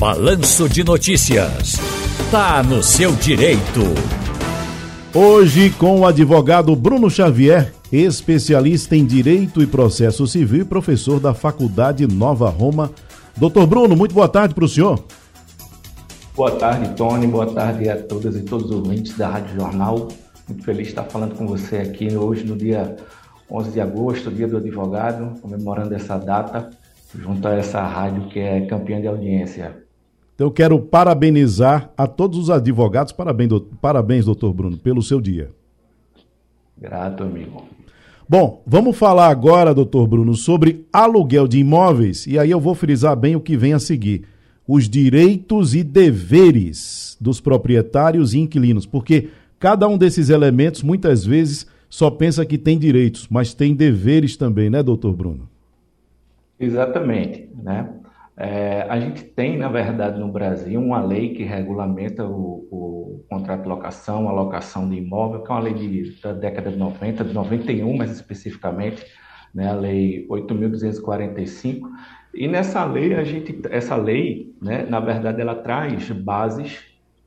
Balanço de Notícias. Tá no seu direito. Hoje com o advogado Bruno Xavier, especialista em Direito e Processo Civil e professor da Faculdade Nova Roma. Doutor Bruno, muito boa tarde para o senhor. Boa tarde, Tony. Boa tarde a todas e todos os ouvintes da Rádio Jornal. Muito feliz de estar falando com você aqui hoje, no dia 11 de agosto, dia do advogado, comemorando essa data, junto a essa rádio que é campeã de audiência. Então eu quero parabenizar a todos os advogados. Parabéns, doutor, parabéns, doutor Bruno, pelo seu dia. Grato, amigo. Bom, vamos falar agora, doutor Bruno, sobre aluguel de imóveis. E aí eu vou frisar bem o que vem a seguir: os direitos e deveres dos proprietários e inquilinos. Porque cada um desses elementos, muitas vezes, só pensa que tem direitos, mas tem deveres também, né, doutor Bruno? Exatamente, né? A gente tem, na verdade, no Brasil, uma lei que regulamenta o, o contrato de locação, a locação de imóvel, que é uma lei de, da década de 90, de 91 mais especificamente, né, a lei 8.245. E nessa lei, a gente, essa lei, né, na verdade, ela traz bases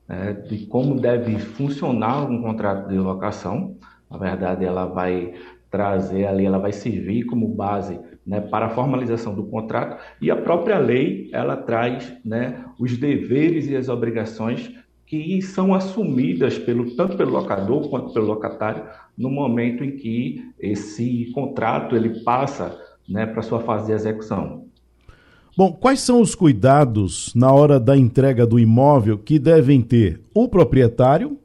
né, de como deve funcionar um contrato de locação. Na verdade, ela vai trazer ali, ela vai servir como base né, para a formalização do contrato e a própria lei ela traz né, os deveres e as obrigações que são assumidas pelo, tanto pelo locador quanto pelo locatário no momento em que esse contrato ele passa né, para sua fase de execução. Bom, quais são os cuidados na hora da entrega do imóvel que devem ter o proprietário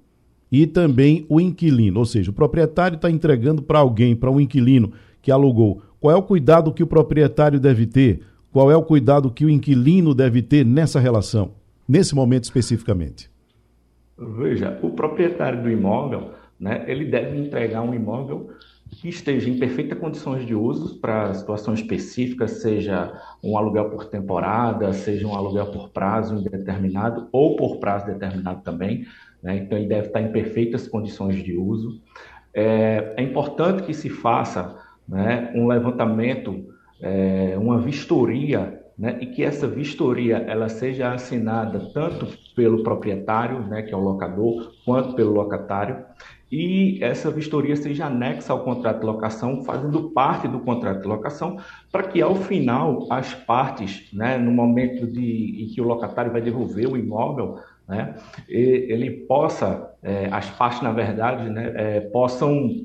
e também o inquilino? Ou seja, o proprietário está entregando para alguém, para um inquilino que alugou. Qual é o cuidado que o proprietário deve ter? Qual é o cuidado que o inquilino deve ter nessa relação, nesse momento especificamente? Veja, o proprietário do imóvel, né, ele deve entregar um imóvel que esteja em perfeitas condições de uso para situação específica, seja um aluguel por temporada, seja um aluguel por prazo indeterminado ou por prazo determinado também. Né? Então, ele deve estar em perfeitas condições de uso. É, é importante que se faça né, um levantamento, é, uma vistoria, né, e que essa vistoria ela seja assinada tanto pelo proprietário, né, que é o locador, quanto pelo locatário, e essa vistoria seja anexa ao contrato de locação, fazendo parte do contrato de locação, para que ao final as partes, né, no momento de, em que o locatário vai devolver o imóvel, né, ele possa, é, as partes na verdade, né, é, possam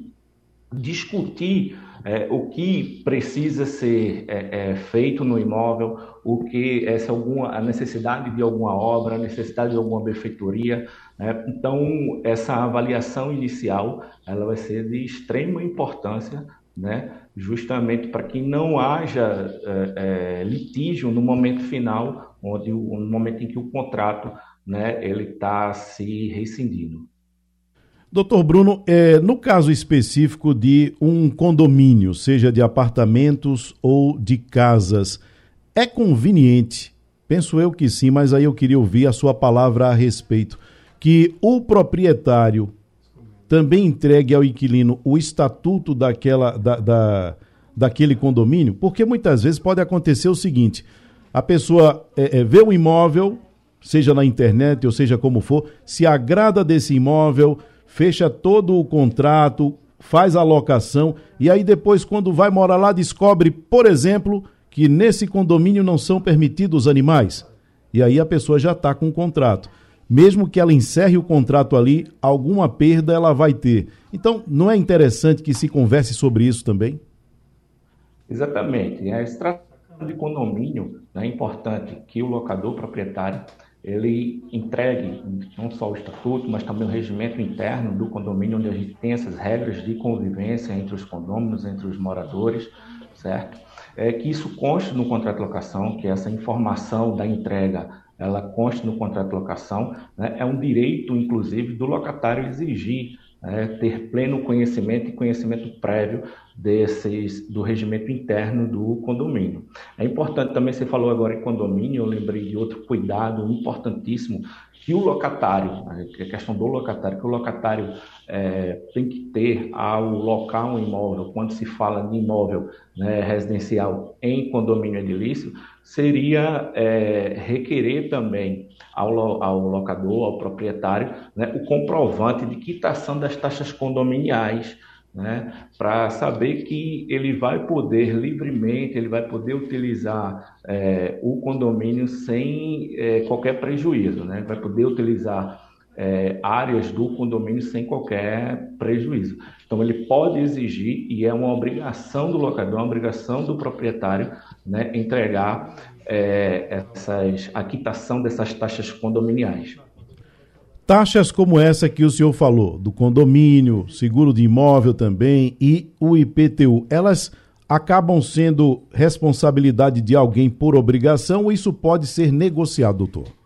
discutir é, o que precisa ser é, é, feito no imóvel, o que essa alguma a necessidade de alguma obra, a necessidade de alguma benfeitoria. Né? Então essa avaliação inicial ela vai ser de extrema importância, né? justamente para que não haja é, é, litígio no momento final, onde no momento em que o contrato né, ele está se rescindindo. Doutor Bruno, é, no caso específico de um condomínio, seja de apartamentos ou de casas, é conveniente, penso eu que sim, mas aí eu queria ouvir a sua palavra a respeito, que o proprietário também entregue ao inquilino o estatuto daquela, da, da daquele condomínio, porque muitas vezes pode acontecer o seguinte: a pessoa é, é, vê o imóvel, seja na internet ou seja como for, se agrada desse imóvel fecha todo o contrato, faz a locação e aí depois, quando vai morar lá, descobre, por exemplo, que nesse condomínio não são permitidos animais. E aí a pessoa já está com o contrato. Mesmo que ela encerre o contrato ali, alguma perda ela vai ter. Então, não é interessante que se converse sobre isso também? Exatamente. A estratégia de condomínio né, é importante que o locador proprietário ele entregue não só o estatuto, mas também o regimento interno do condomínio, onde a gente tem essas regras de convivência entre os condôminos, entre os moradores, certo? É que isso conste no contrato de locação, que essa informação da entrega ela conste no contrato de locação, né? é um direito, inclusive, do locatário exigir né? ter pleno conhecimento e conhecimento prévio desses do regimento interno do condomínio. É importante também, você falou agora em condomínio, eu lembrei de outro cuidado importantíssimo que o locatário, a questão do locatário, que o locatário é, tem que ter ao local um imóvel, quando se fala de imóvel né, residencial em condomínio edilício, seria é, requerer também ao, ao, locador, ao proprietário, né, o comprovante de quitação das taxas condominiais, né, para saber que ele vai poder livremente, ele vai poder utilizar é, o condomínio sem é, qualquer prejuízo, né, vai poder utilizar é, áreas do condomínio sem qualquer prejuízo. Então, ele pode exigir, e é uma obrigação do locador, uma obrigação do proprietário, né, entregar é, essas, a quitação dessas taxas condominiais. Taxas como essa que o senhor falou, do condomínio, seguro de imóvel também e o IPTU, elas acabam sendo responsabilidade de alguém por obrigação ou isso pode ser negociado, doutor?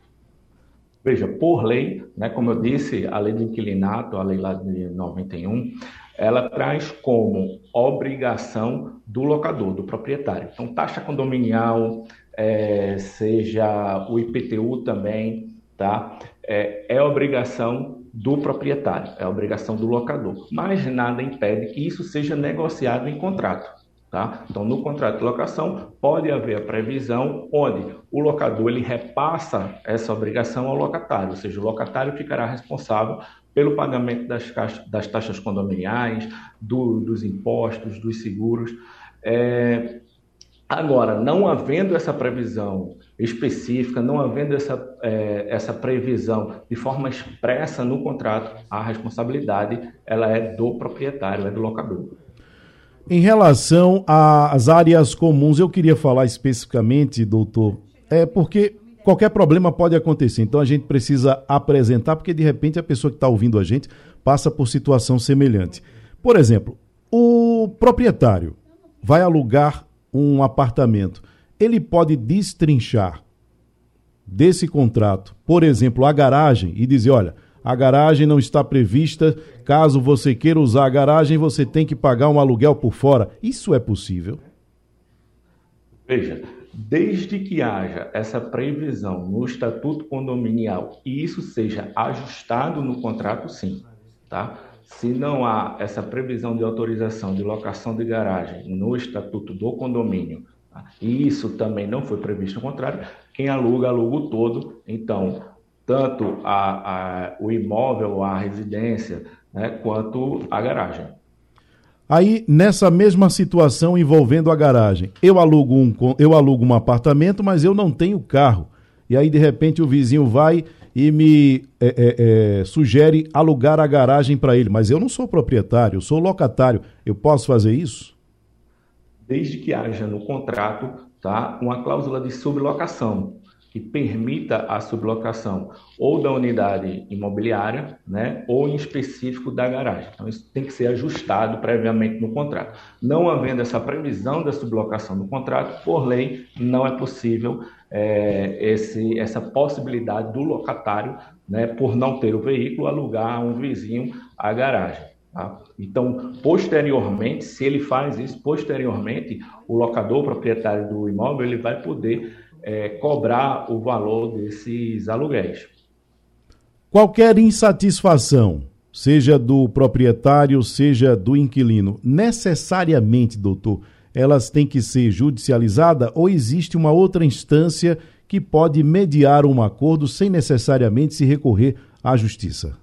Veja, por lei, né, como eu disse, a lei do inquilinato, a lei lá de 91, ela traz como obrigação do locador, do proprietário. Então, taxa condominial, é, seja o IPTU também, tá? é, é obrigação do proprietário, é obrigação do locador. Mas nada impede que isso seja negociado em contrato. Tá? Então, no contrato de locação, pode haver a previsão onde o locador ele repassa essa obrigação ao locatário, ou seja, o locatário ficará responsável pelo pagamento das, das taxas condominiais, do, dos impostos, dos seguros. É, Agora, não havendo essa previsão específica, não havendo essa, é, essa previsão de forma expressa no contrato, a responsabilidade ela é do proprietário, é do locador. Em relação às áreas comuns, eu queria falar especificamente, doutor, é porque qualquer problema pode acontecer. Então a gente precisa apresentar, porque de repente a pessoa que está ouvindo a gente passa por situação semelhante. Por exemplo, o proprietário vai alugar um apartamento, ele pode destrinchar desse contrato, por exemplo, a garagem e dizer, olha, a garagem não está prevista, caso você queira usar a garagem, você tem que pagar um aluguel por fora. Isso é possível? Veja, desde que haja essa previsão no estatuto condominial e isso seja ajustado no contrato, sim, tá? Se não há essa previsão de autorização de locação de garagem no estatuto do condomínio, tá? e isso também não foi previsto no contrário, quem aluga, aluga o todo. Então, tanto a, a, o imóvel, a residência, né, quanto a garagem. Aí, nessa mesma situação envolvendo a garagem, eu alugo, um, eu alugo um apartamento, mas eu não tenho carro. E aí, de repente, o vizinho vai e me é, é, é, sugere alugar a garagem para ele, mas eu não sou proprietário, eu sou locatário. Eu posso fazer isso? Desde que haja no contrato tá, uma cláusula de sublocação que permita a sublocação ou da unidade imobiliária, né, ou em específico da garagem. Então isso tem que ser ajustado previamente no contrato. Não havendo essa previsão da sublocação no contrato, por lei não é possível é, esse, essa possibilidade do locatário, né, por não ter o veículo, alugar a um vizinho a garagem. Tá? Então, posteriormente, se ele faz isso, posteriormente, o locador, o proprietário do imóvel, ele vai poder é, cobrar o valor desses aluguéis. Qualquer insatisfação, seja do proprietário, seja do inquilino, necessariamente, doutor, elas têm que ser judicializadas ou existe uma outra instância que pode mediar um acordo sem necessariamente se recorrer à justiça?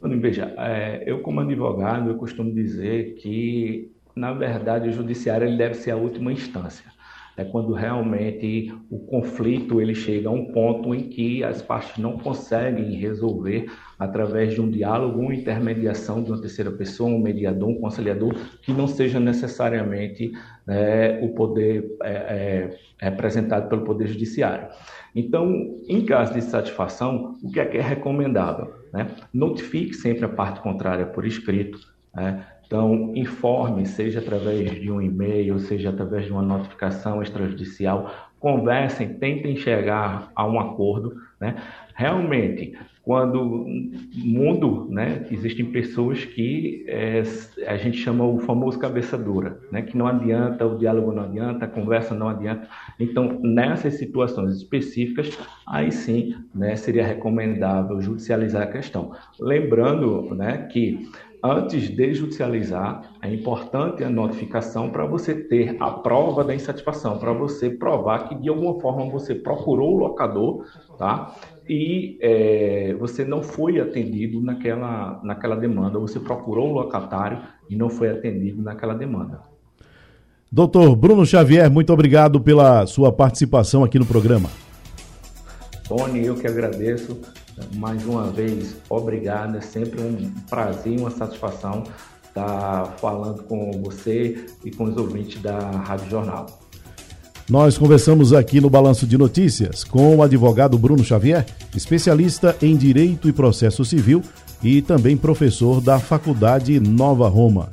Veja, é, eu como advogado, eu costumo dizer que, na verdade, o judiciário ele deve ser a última instância é quando realmente o conflito ele chega a um ponto em que as partes não conseguem resolver através de um diálogo, uma intermediação de uma terceira pessoa, um mediador, um conciliador, que não seja necessariamente é, o poder é, é, representado pelo Poder Judiciário. Então, em caso de satisfação, o que é que é recomendável? Né? Notifique sempre a parte contrária por escrito, né? Então, informe, seja através de um e-mail, seja através de uma notificação extrajudicial, conversem, tentem chegar a um acordo. Né? Realmente, quando mundo, né, existem pessoas que é, a gente chama o famoso cabeça dura, né, que não adianta, o diálogo não adianta, a conversa não adianta. Então, nessas situações específicas, aí sim, né, seria recomendável judicializar a questão. Lembrando, né, que antes de judicializar, é importante a notificação para você ter a prova da insatisfação, para você provar que de alguma forma você procurou o locador, tá? E é, você não foi atendido naquela, naquela demanda, você procurou o locatário e não foi atendido naquela demanda. Doutor Bruno Xavier, muito obrigado pela sua participação aqui no programa. Tony, eu que agradeço mais uma vez, obrigado. É sempre um prazer e uma satisfação estar falando com você e com os ouvintes da Rádio Jornal. Nós conversamos aqui no Balanço de Notícias com o advogado Bruno Xavier, especialista em Direito e Processo Civil e também professor da Faculdade Nova Roma.